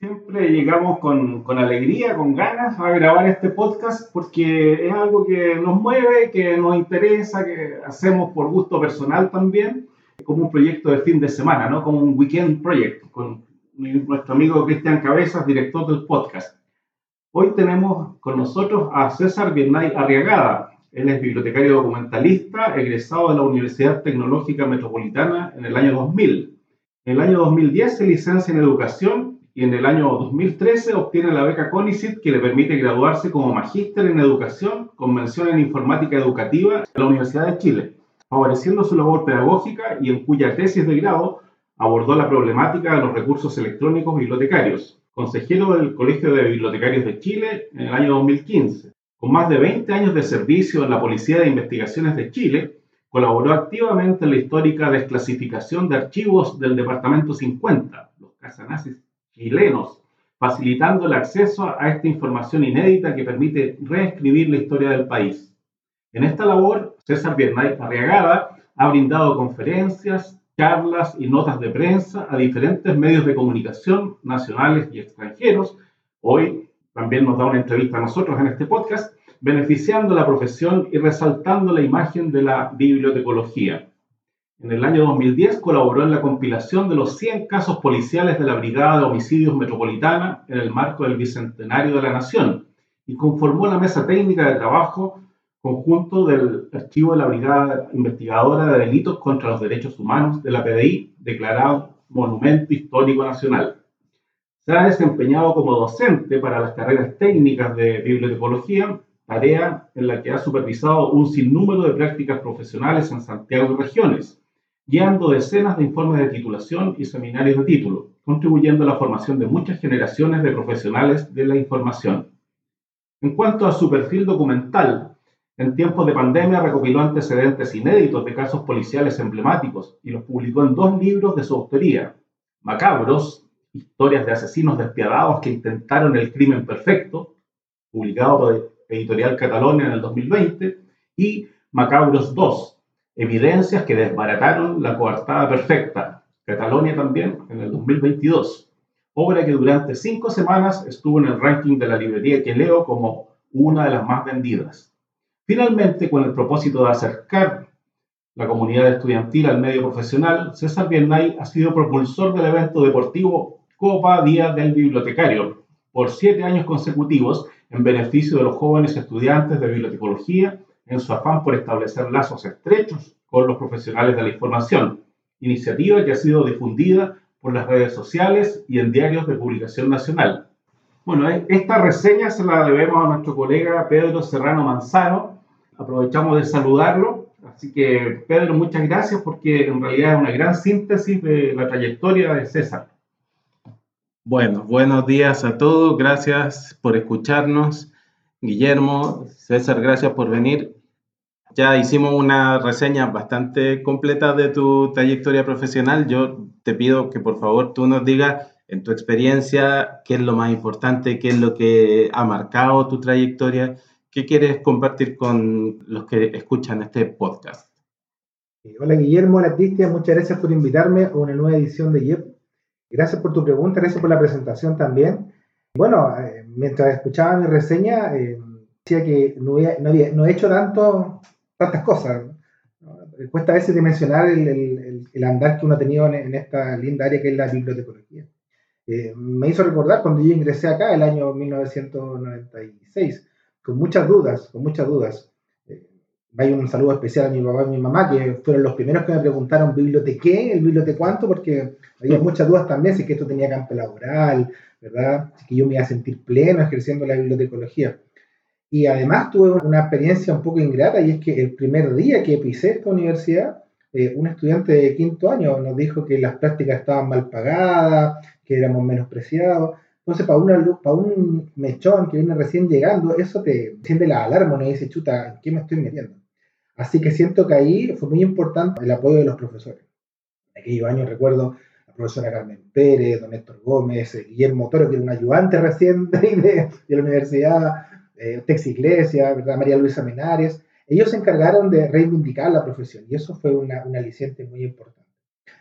Siempre llegamos con, con, alegría, con ganas a grabar este podcast porque es algo que nos mueve, que nos interesa, que hacemos por gusto personal también, como un proyecto de fin de semana, ¿no? como un weekend project, con nuestro amigo Cristian Cabezas, director del podcast. Hoy tenemos con nosotros a César Biernay Arriagada. Él es bibliotecario documentalista, egresado de la Universidad Tecnológica Metropolitana en el año 2000. En el año 2010 se licencia en educación y en el año 2013 obtiene la beca CONICIT que le permite graduarse como magíster en educación con mención en informática educativa en la Universidad de Chile, favoreciendo su labor pedagógica y en cuya tesis de grado abordó la problemática de los recursos electrónicos bibliotecarios, consejero del Colegio de Bibliotecarios de Chile en el año 2015. Con más de 20 años de servicio en la Policía de Investigaciones de Chile, colaboró activamente en la histórica desclasificación de archivos del Departamento 50, los casanazis chilenos, facilitando el acceso a esta información inédita que permite reescribir la historia del país. En esta labor, César Biernay Arriagada ha brindado conferencias, charlas y notas de prensa a diferentes medios de comunicación nacionales y extranjeros. Hoy también nos da una entrevista a nosotros en este podcast, beneficiando la profesión y resaltando la imagen de la bibliotecología. En el año 2010 colaboró en la compilación de los 100 casos policiales de la Brigada de Homicidios Metropolitana en el marco del Bicentenario de la Nación y conformó la mesa técnica de trabajo conjunto del archivo de la Brigada Investigadora de Delitos contra los Derechos Humanos de la PDI, declarado Monumento Histórico Nacional. Se ha desempeñado como docente para las carreras técnicas de bibliotecología, tarea en la que ha supervisado un sinnúmero de prácticas profesionales en Santiago y regiones, guiando decenas de informes de titulación y seminarios de título, contribuyendo a la formación de muchas generaciones de profesionales de la información. En cuanto a su perfil documental, en tiempos de pandemia recopiló antecedentes inéditos de casos policiales emblemáticos y los publicó en dos libros de su autoría, Macabros, historias de asesinos despiadados que intentaron el crimen perfecto, publicado por Editorial Catalonia en el 2020, y Macabros 2, evidencias que desbarataron la coartada perfecta, Catalonia también en el 2022, obra que durante cinco semanas estuvo en el ranking de la librería que leo como una de las más vendidas. Finalmente, con el propósito de acercar la comunidad estudiantil al medio profesional, César Biernay ha sido propulsor del evento deportivo Copa Día del Bibliotecario por siete años consecutivos en beneficio de los jóvenes estudiantes de bibliotecología en su afán por establecer lazos estrechos con los profesionales de la información, iniciativa que ha sido difundida por las redes sociales y en diarios de publicación nacional. Bueno, esta reseña se la debemos a nuestro colega Pedro Serrano Manzano, aprovechamos de saludarlo. Así que, Pedro, muchas gracias porque en realidad es una gran síntesis de la trayectoria de César. Bueno, buenos días a todos. Gracias por escucharnos. Guillermo, César, gracias por venir. Ya hicimos una reseña bastante completa de tu trayectoria profesional. Yo te pido que por favor tú nos digas en tu experiencia qué es lo más importante, qué es lo que ha marcado tu trayectoria ¿Qué quieres compartir con los que escuchan este podcast? Eh, hola Guillermo, hola Cristian, muchas gracias por invitarme a una nueva edición de YEP. Gracias por tu pregunta, gracias por la presentación también. Bueno, eh, mientras escuchaba mi reseña, eh, decía que no, había, no, he hecho tanto, tantas cosas. Cuesta a veces dimensionar el, el, el, andar que uno ha tenido en, en, esta linda área que es la bibliotecología. me hizo recordar cuando yo ingresé acá, el año 1996 con muchas dudas, con muchas dudas. Hay un saludo especial a mi papá y mi mamá, que fueron los primeros que me preguntaron bibliotequé, el bibliotecuánto, porque había muchas dudas también, si que esto tenía campo laboral, ¿verdad? Si que yo me iba a sentir pleno ejerciendo la bibliotecología. Y además tuve una experiencia un poco ingrata, y es que el primer día que pisé esta universidad, eh, un estudiante de quinto año nos dijo que las prácticas estaban mal pagadas, que éramos menospreciados. Entonces, para, una, para un mechón que viene recién llegando, eso te enciende la alarma, no dice, chuta, ¿en qué me estoy metiendo? Así que siento que ahí fue muy importante el apoyo de los profesores. En aquellos años recuerdo la profesora Carmen Pérez, don Héctor Gómez, eh, Guillermo Toro, que era un ayudante recién de, la universidad, eh, Tex Iglesias, ¿verdad? María Luisa Menares. ellos se encargaron de reivindicar la profesión y eso fue una, una aliciente muy importante.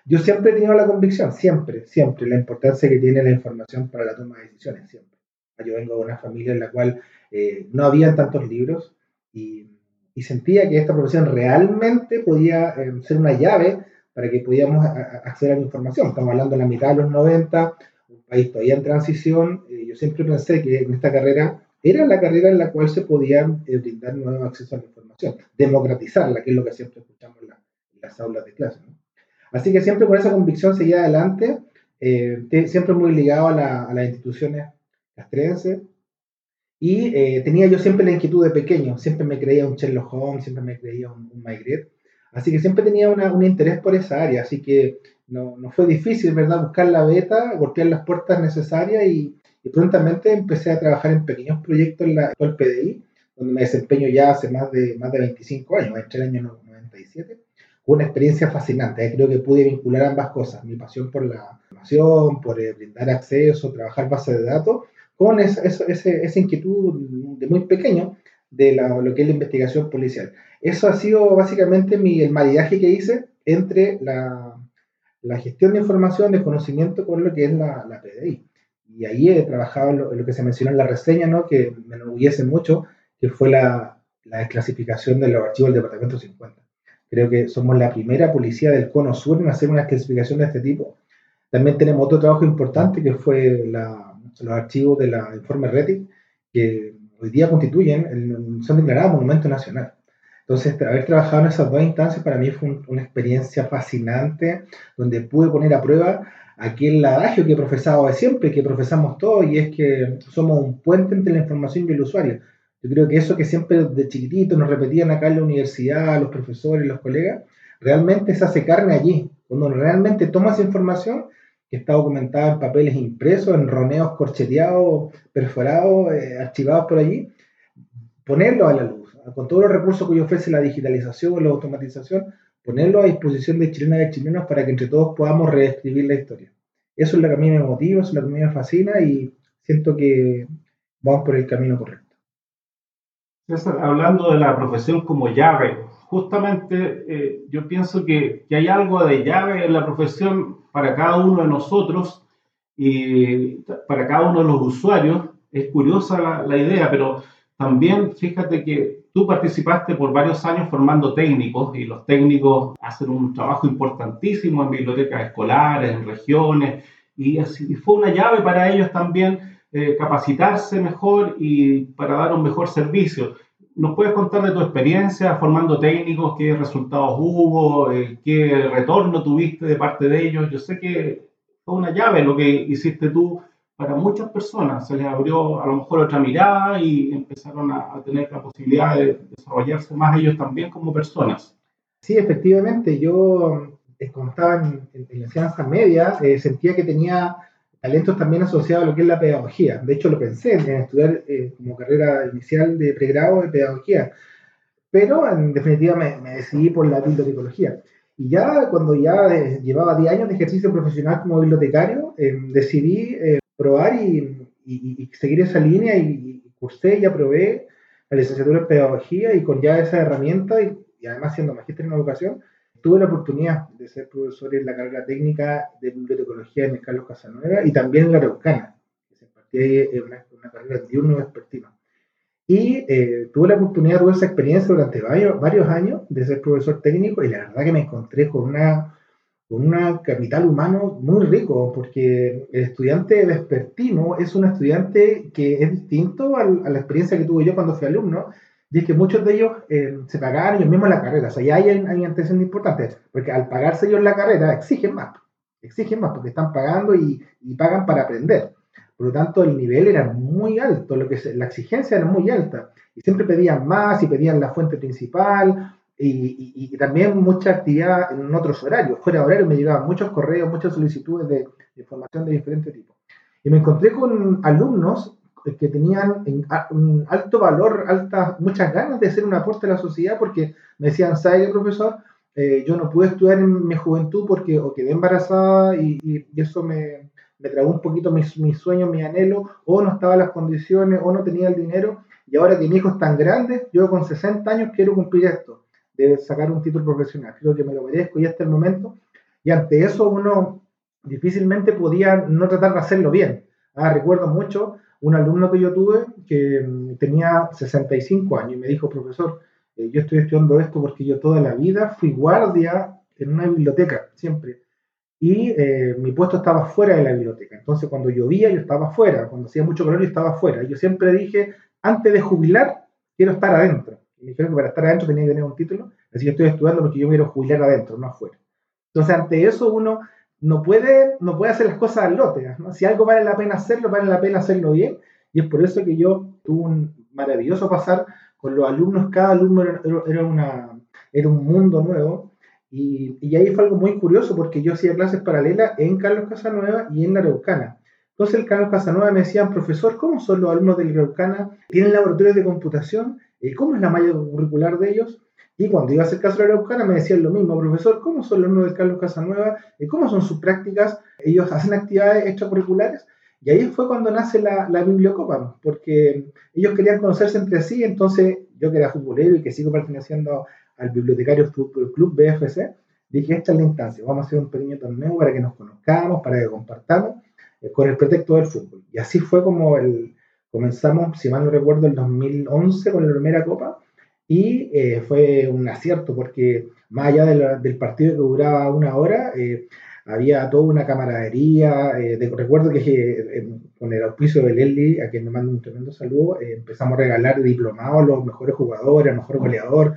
Yo siempre he tenido la convicción, siempre, siempre, la importancia que tiene la información para la toma de decisiones, siempre. Yo vengo de una familia en la cual eh, no había tantos libros y, y, sentía que esta profesión realmente podía eh, ser una llave para que pudiéramos acceder a la información. Estamos hablando de la mitad de los 90, un país todavía en transición. Eh, yo siempre pensé que en esta carrera era la carrera en la cual se podía brindar nuevo acceso a la información, democratizarla, que es lo que siempre escuchamos en, las aulas de clase. Así que siempre con esa convicción seguía adelante, siempre muy ligado a, a las instituciones castrenses, y eh, tenía yo siempre la inquietud de pequeño, siempre me creía un Sherlock Holmes, siempre me creía un, un Así que siempre tenía una, un interés por esa área, así que no, no, fue difícil, ¿verdad? Buscar la beta, golpear las puertas necesarias y, y prontamente empecé a trabajar en pequeños proyectos en la el PDI, donde me desempeño ya hace más de, más de 25 años, entre el año 97. Fue una experiencia fascinante, ¿eh? creo que pude vincular ambas cosas, mi pasión por la información, por eh, brindar acceso, trabajar base de datos, con esa, esa, inquietud de muy pequeño de lo que es la investigación policial. Eso ha sido básicamente mi, el maridaje que hice entre la, la, gestión de información, de conocimiento con lo que es la, la PDI. Y ahí he trabajado en lo, que se mencionó en la reseña, ¿no? que me enorgullece mucho, que fue la, la desclasificación de los archivos del Departamento 50. Creo que somos la primera policía del Cono Sur en hacer una clasificación de este tipo. También tenemos otro trabajo importante que fue la los archivos de la informe RETIC, que hoy día constituyen, son declarados monumento nacional. Entonces, haber trabajado en esas dos instancias para mí fue una experiencia fascinante, donde pude poner a prueba aquel adagio que he profesado de siempre, que profesamos todos, y es que somos un puente entre la información y el usuario. Yo creo que eso que siempre de chiquitito nos repetían acá en la universidad, los profesores, los colegas, realmente se hace carne allí. Cuando realmente tomas información, que está documentada en papeles impresos, en roneos corcheteados, perforados, eh, archivados por allí, ponerlo a la luz, con todos los recursos que ofrece la digitalización, la automatización, ponerlo a disposición de chilenas y chilenos para que entre todos podamos reescribir la historia. Eso es lo que a mí me motiva, eso es lo que a mí me fascina y siento que vamos por el camino correcto. César, hablando de la profesión como llave, justamente eh, yo pienso que, que, hay algo de llave en la profesión para cada uno de nosotros y para cada uno de los usuarios. Es curiosa la, la idea, pero también fíjate que tú participaste por varios años formando técnicos y los técnicos hacen un trabajo importantísimo en bibliotecas escolares, en regiones, y, así, fue una llave para ellos también eh, capacitarse mejor y para dar un mejor servicio. ¿Nos puedes contar de tu experiencia formando técnicos? ¿Qué resultados hubo? Eh, ¿Qué retorno tuviste de parte de ellos? Yo sé que fue una llave lo que hiciste tú para muchas personas. Se les abrió a lo mejor otra mirada y empezaron a, tener la posibilidad de desarrollarse más ellos también como personas. Sí, efectivamente. Yo, eh, cuando estaba en, la enseñanza media, eh, sentía que tenía talentos también asociados a lo que es la pedagogía. De hecho, lo pensé en estudiar eh, como carrera inicial de pregrado de pedagogía, pero en definitiva me, decidí por la bibliotecología. Y ya cuando ya llevaba 10 años de ejercicio profesional como bibliotecario, eh, decidí eh, probar y, y, seguir esa línea y, cursé y aprobé la licenciatura en pedagogía y con ya esa herramienta y, además siendo magíster en educación, tuve la oportunidad de ser profesor en la carrera técnica de bibliotecología en el Carlos Casanueva y también en la Araucana, que se impartía en una, una, carrera diurno vespertino. Y eh, tuve la oportunidad, tuve esa experiencia durante varios, varios años de ser profesor técnico y la verdad que me encontré con una con un capital humano muy rico, porque el estudiante vespertino es un estudiante que es distinto a la experiencia que tuve yo cuando fui alumno, y es que muchos de ellos eh, se pagaban ellos mismos la carrera. O sea, ya hay, hay antecedentes importantes, porque al pagarse ellos la carrera exigen más, exigen más, porque están pagando y, y pagan para aprender. Por lo tanto, el nivel era muy alto, lo que la exigencia era muy alta. Y siempre pedían más y pedían la fuente principal y, y, y también mucha actividad en otros horarios. Fuera de horario me llegaban muchos correos, muchas solicitudes de, de información de diferentes tipos. Y me encontré con alumnos que tenían un alto valor, altas, muchas ganas de hacer un aporte a la sociedad porque me decían, ¿sabe profesor? Eh, yo no pude estudiar en mi juventud porque o quedé embarazada y, y eso me, me tragó un poquito mis, mis sueños, mi anhelo, o no estaban las condiciones, o no tenía el dinero, y ahora que mi hijo es tan grande, yo con 60 años quiero cumplir esto, de sacar un título profesional. Creo que me lo merezco y hasta el momento. Y ante eso uno difícilmente podía no tratar de hacerlo bien. Ah, recuerdo mucho un alumno que yo tuve que mm, tenía 65 años y me dijo, profesor, eh, yo estoy estudiando esto porque yo toda la vida fui guardia en una biblioteca, siempre. Y eh, mi puesto estaba fuera de la biblioteca. Entonces, cuando llovía, yo estaba fuera. Cuando hacía mucho calor, yo estaba fuera. Y yo siempre dije, antes de jubilar, quiero estar adentro. Y me dijeron que para estar adentro tenía que tener un título. Así que estoy estudiando porque yo quiero jubilar adentro, no afuera. Entonces, ante eso, uno no puede, no puede hacer las cosas al lote. Si algo vale la pena hacerlo, vale la pena hacerlo bien. Y es por eso que yo tuve un maravilloso pasar con los alumnos. Cada alumno era, una, era un mundo nuevo. Y, y, ahí fue algo muy curioso porque yo hacía clases paralelas en Carlos Casanueva y en la Araucana. Entonces el Carlos Casanueva me decía, profesor, ¿cómo son los alumnos de la Araucana? ¿Tienen laboratorios de computación? ¿Cómo es la malla curricular de ellos? Y cuando iba a hacer caso de la Araucana me decían lo mismo, profesor, ¿cómo son los alumnos de Carlos Casanueva? ¿Cómo son sus prácticas? ¿Ellos hacen actividades extracurriculares? Y ahí fue cuando nace la, la Bibliocopa, porque ellos querían conocerse entre sí, entonces yo que era futbolero y que sigo perteneciendo al Bibliotecario Club BFC, dije, esta es la instancia, vamos a hacer un pequeño torneo para que nos conozcamos, para que compartamos, eh, con el pretexto del fútbol. Y así fue como el, comenzamos, si mal no recuerdo, el 2011 con la primera copa, y eh, fue un acierto porque más allá del partido que duraba una hora, eh, había toda una camaradería. De, recuerdo que con el auspicio de Lely, a quien me mando un tremendo saludo, empezamos a regalar diplomados a los mejores jugadores, al mejor goleador,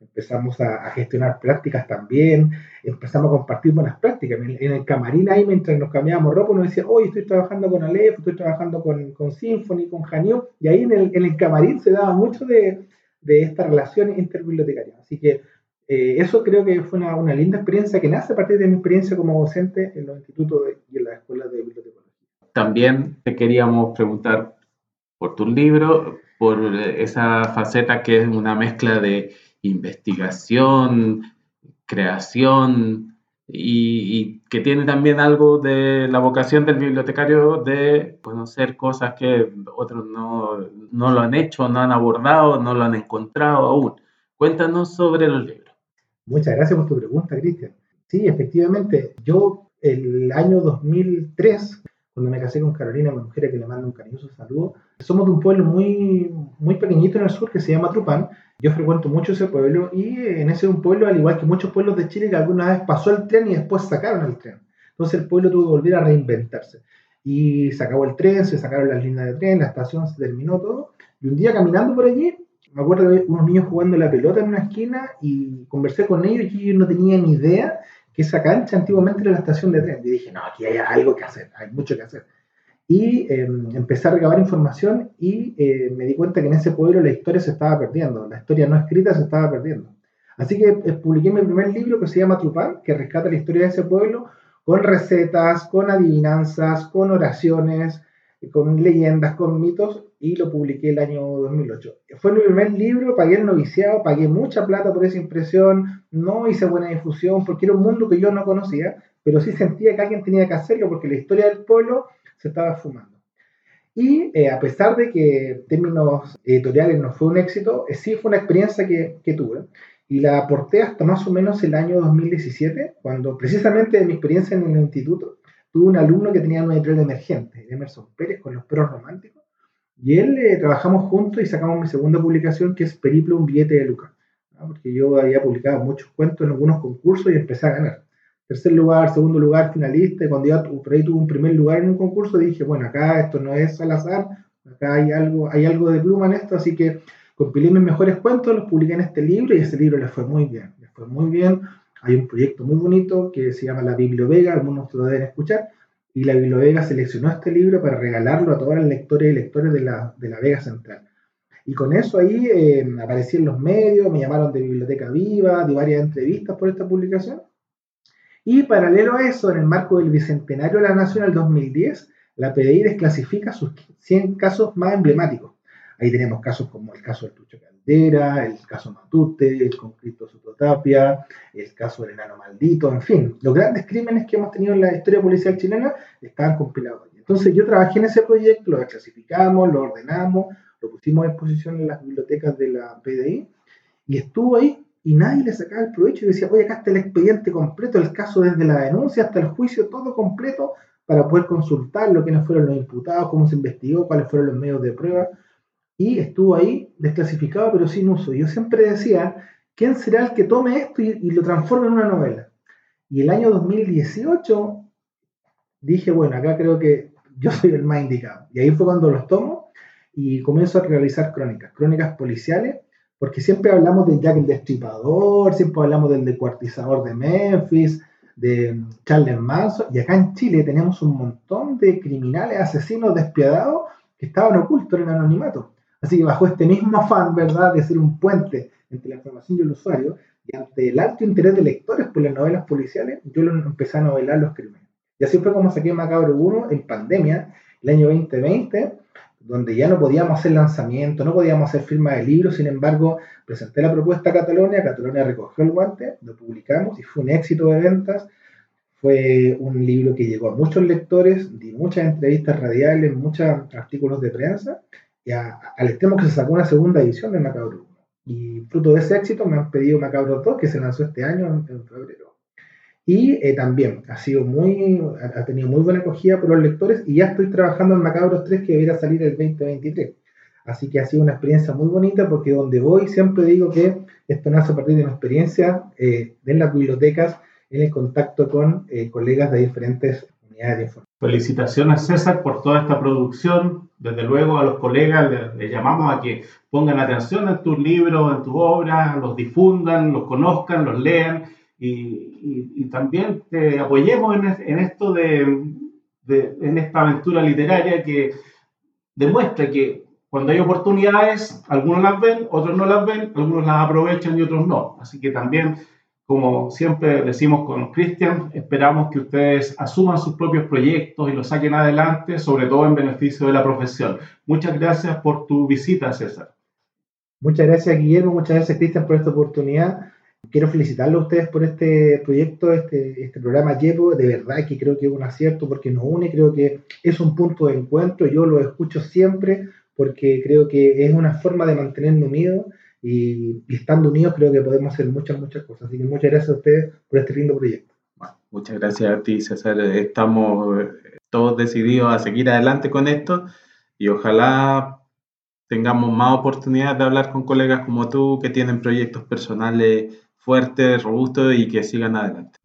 empezamos a, gestionar prácticas también, empezamos a compartir buenas prácticas. En, el camarín ahí, mientras nos cambiábamos ropa, nos decía, hoy estoy trabajando con Aleph, estoy trabajando con, con Symphony, con Janio, y ahí en el, en el, camarín se daba mucho de, de esta relación interbibliotecaria. Así que eh, eso creo que fue una, linda experiencia que nace a partir de mi experiencia como docente en los institutos y en las escuelas de bibliotecología. También te queríamos preguntar por tu libro, por esa faceta que es una mezcla de investigación, creación y, que tiene también algo de la vocación del bibliotecario de conocer cosas que otros no, no lo han hecho, no han abordado, no lo han encontrado aún. Cuéntanos sobre los libros. Muchas gracias por tu pregunta, Cristian. Sí, efectivamente, yo el año 2003 cuando me casé con Carolina, mi mujer, que le mando un cariñoso saludo. Somos de un pueblo muy, muy pequeñito en el sur que se llama Trupán. Yo frecuento mucho ese pueblo y en ese un pueblo, al igual que muchos pueblos de Chile, que alguna vez pasó el tren y después sacaron el tren. Entonces el pueblo tuvo que volver a reinventarse. Y se acabó el tren, se sacaron las líneas de tren, la estación se terminó todo. Y un día caminando por allí, me acuerdo de unos niños jugando la pelota en una esquina y conversé con ellos y yo no tenía ni idea esa cancha antiguamente era la estación de tren. Y dije, no, aquí hay algo que hacer, hay mucho que hacer. Y em, empecé a recabar información y eh, me di cuenta que en ese pueblo la historia se estaba perdiendo, la historia no escrita se estaba perdiendo. Así que eh, publiqué mi primer libro que se llama Trupán, que rescata la historia de ese pueblo con recetas, con adivinanzas, con oraciones, con leyendas, con mitos, y lo publiqué el año 2008. Fue mi primer libro, pagué el noviciado, pagué mucha plata por esa impresión, no hice buena difusión, porque era un mundo que yo no conocía, pero sí sentía que alguien tenía que hacerlo, porque la historia del pueblo se estaba fumando. Y eh, a pesar de que en términos editoriales no fue un éxito, eh, sí fue una experiencia que, que tuve. Y la aporté hasta más o menos el año 2017, cuando precisamente de mi experiencia en el instituto, tuve un alumno que tenía una editorial emergente, Emerson Pérez, con los perros románticos, y él eh, trabajamos juntos y sacamos mi segunda publicación, que es Periplo, un billete de Lucas, porque yo había publicado muchos cuentos en algunos concursos y empecé a ganar. Tercer lugar, segundo lugar, finalista, cuando yo por ahí tuve un primer lugar en un concurso, dije, bueno, acá esto no es al azar, acá hay algo, hay algo de pluma en esto, así que compilé mis mejores cuentos, los publiqué en este libro y ese libro les fue muy bien, les fue muy bien, hay un proyecto muy bonito que se llama La Bibliovega, algunos lo deben escuchar, y la Bibliovega seleccionó este libro para regalarlo a todas las lectores y lectores de la, de la Vega Central. Y con eso ahí eh, aparecí en los medios, me llamaron de Biblioteca Viva, di varias entrevistas por esta publicación. Y paralelo a eso, en el marco del Bicentenario de la Nación del 2010, la PDI desclasifica sus 100 casos más emblemáticos. Ahí tenemos casos como el caso del Tucho el caso Matute, el conflicto Sototapia, el caso del enano maldito, en fin, los grandes crímenes que hemos tenido en la historia policial chilena estaban compilados. Entonces yo trabajé en ese proyecto, lo desclasificamos, lo ordenamos, lo pusimos a disposición en las bibliotecas de la PDI y estuvo ahí y nadie le sacaba el provecho y decía, oye, acá está el expediente completo, el caso desde la denuncia hasta el juicio, todo completo para poder consultarlo, quiénes fueron los imputados, cómo se investigó, cuáles fueron los medios de prueba. Y estuvo ahí desclasificado, pero sin uso. Yo siempre decía, ¿quién será el que tome esto y, lo transforme en una novela? Y el año 2018 dije, bueno, acá creo que yo soy el más indicado. Y ahí fue cuando los tomo y comienzo a realizar crónicas, crónicas policiales porque siempre hablamos de Jack el Destripador, siempre hablamos del descuartizador de Memphis, de Charles Manson, y acá en Chile tenemos un montón de criminales, asesinos despiadados que estaban ocultos en el anonimato. Así que bajo este mismo afán, ¿verdad?, de ser un puente entre la información y el usuario, y ante el alto interés de lectores por las novelas policiales, yo empecé a novelar los crímenes. Y así fue como saqué Macabro 1 en pandemia, el año 2020, donde ya no podíamos hacer lanzamiento, no podíamos hacer firma de libros, sin embargo, presenté la propuesta a Catalonia, Catalonia recogió el guante, lo publicamos y fue un éxito de ventas. Fue un libro que llegó a muchos lectores, di muchas entrevistas radiales, muchos artículos de prensa, y al extremo que se sacó una segunda edición de Macabro 1. Y fruto de ese éxito me han pedido Macabro 2, que se lanzó este año en febrero. Y eh, también ha sido muy, ha tenido muy buena acogida por los lectores y ya estoy trabajando en Macabros 3 que debería salir el 2023. Así que ha sido una experiencia muy bonita porque donde voy siempre digo que esto nace a partir de una experiencia eh, en las bibliotecas, en el contacto con eh, colegas de diferentes unidades de información. Felicitaciones César por toda esta producción. Desde luego a los colegas les, les llamamos a que pongan atención en tus libros, en tus obras, los difundan, los conozcan, los lean y, también te apoyemos en, esto de, en esta aventura literaria que demuestra que cuando hay oportunidades, algunos las ven, otros no las ven, algunos las aprovechan y otros no. Así que también, como siempre decimos con Cristian, esperamos que ustedes asuman sus propios proyectos y los saquen adelante, sobre todo en beneficio de la profesión. Muchas gracias por tu visita, César. Muchas gracias, Guillermo. Muchas gracias, Cristian, por esta oportunidad. Quiero felicitarlos a ustedes por este proyecto, este, este programa Llevo. De verdad que creo que es un acierto porque nos une, creo que es un punto de encuentro. Yo lo escucho siempre porque creo que es una forma de mantenernos unidos y, estando unidos creo que podemos hacer muchas, muchas cosas. Así que muchas gracias a ustedes por este lindo proyecto. muchas gracias a ti, César. Estamos todos decididos a seguir adelante con esto y ojalá tengamos más oportunidades de hablar con colegas como tú que tienen proyectos personales fuertes, robustos y que sigan adelante.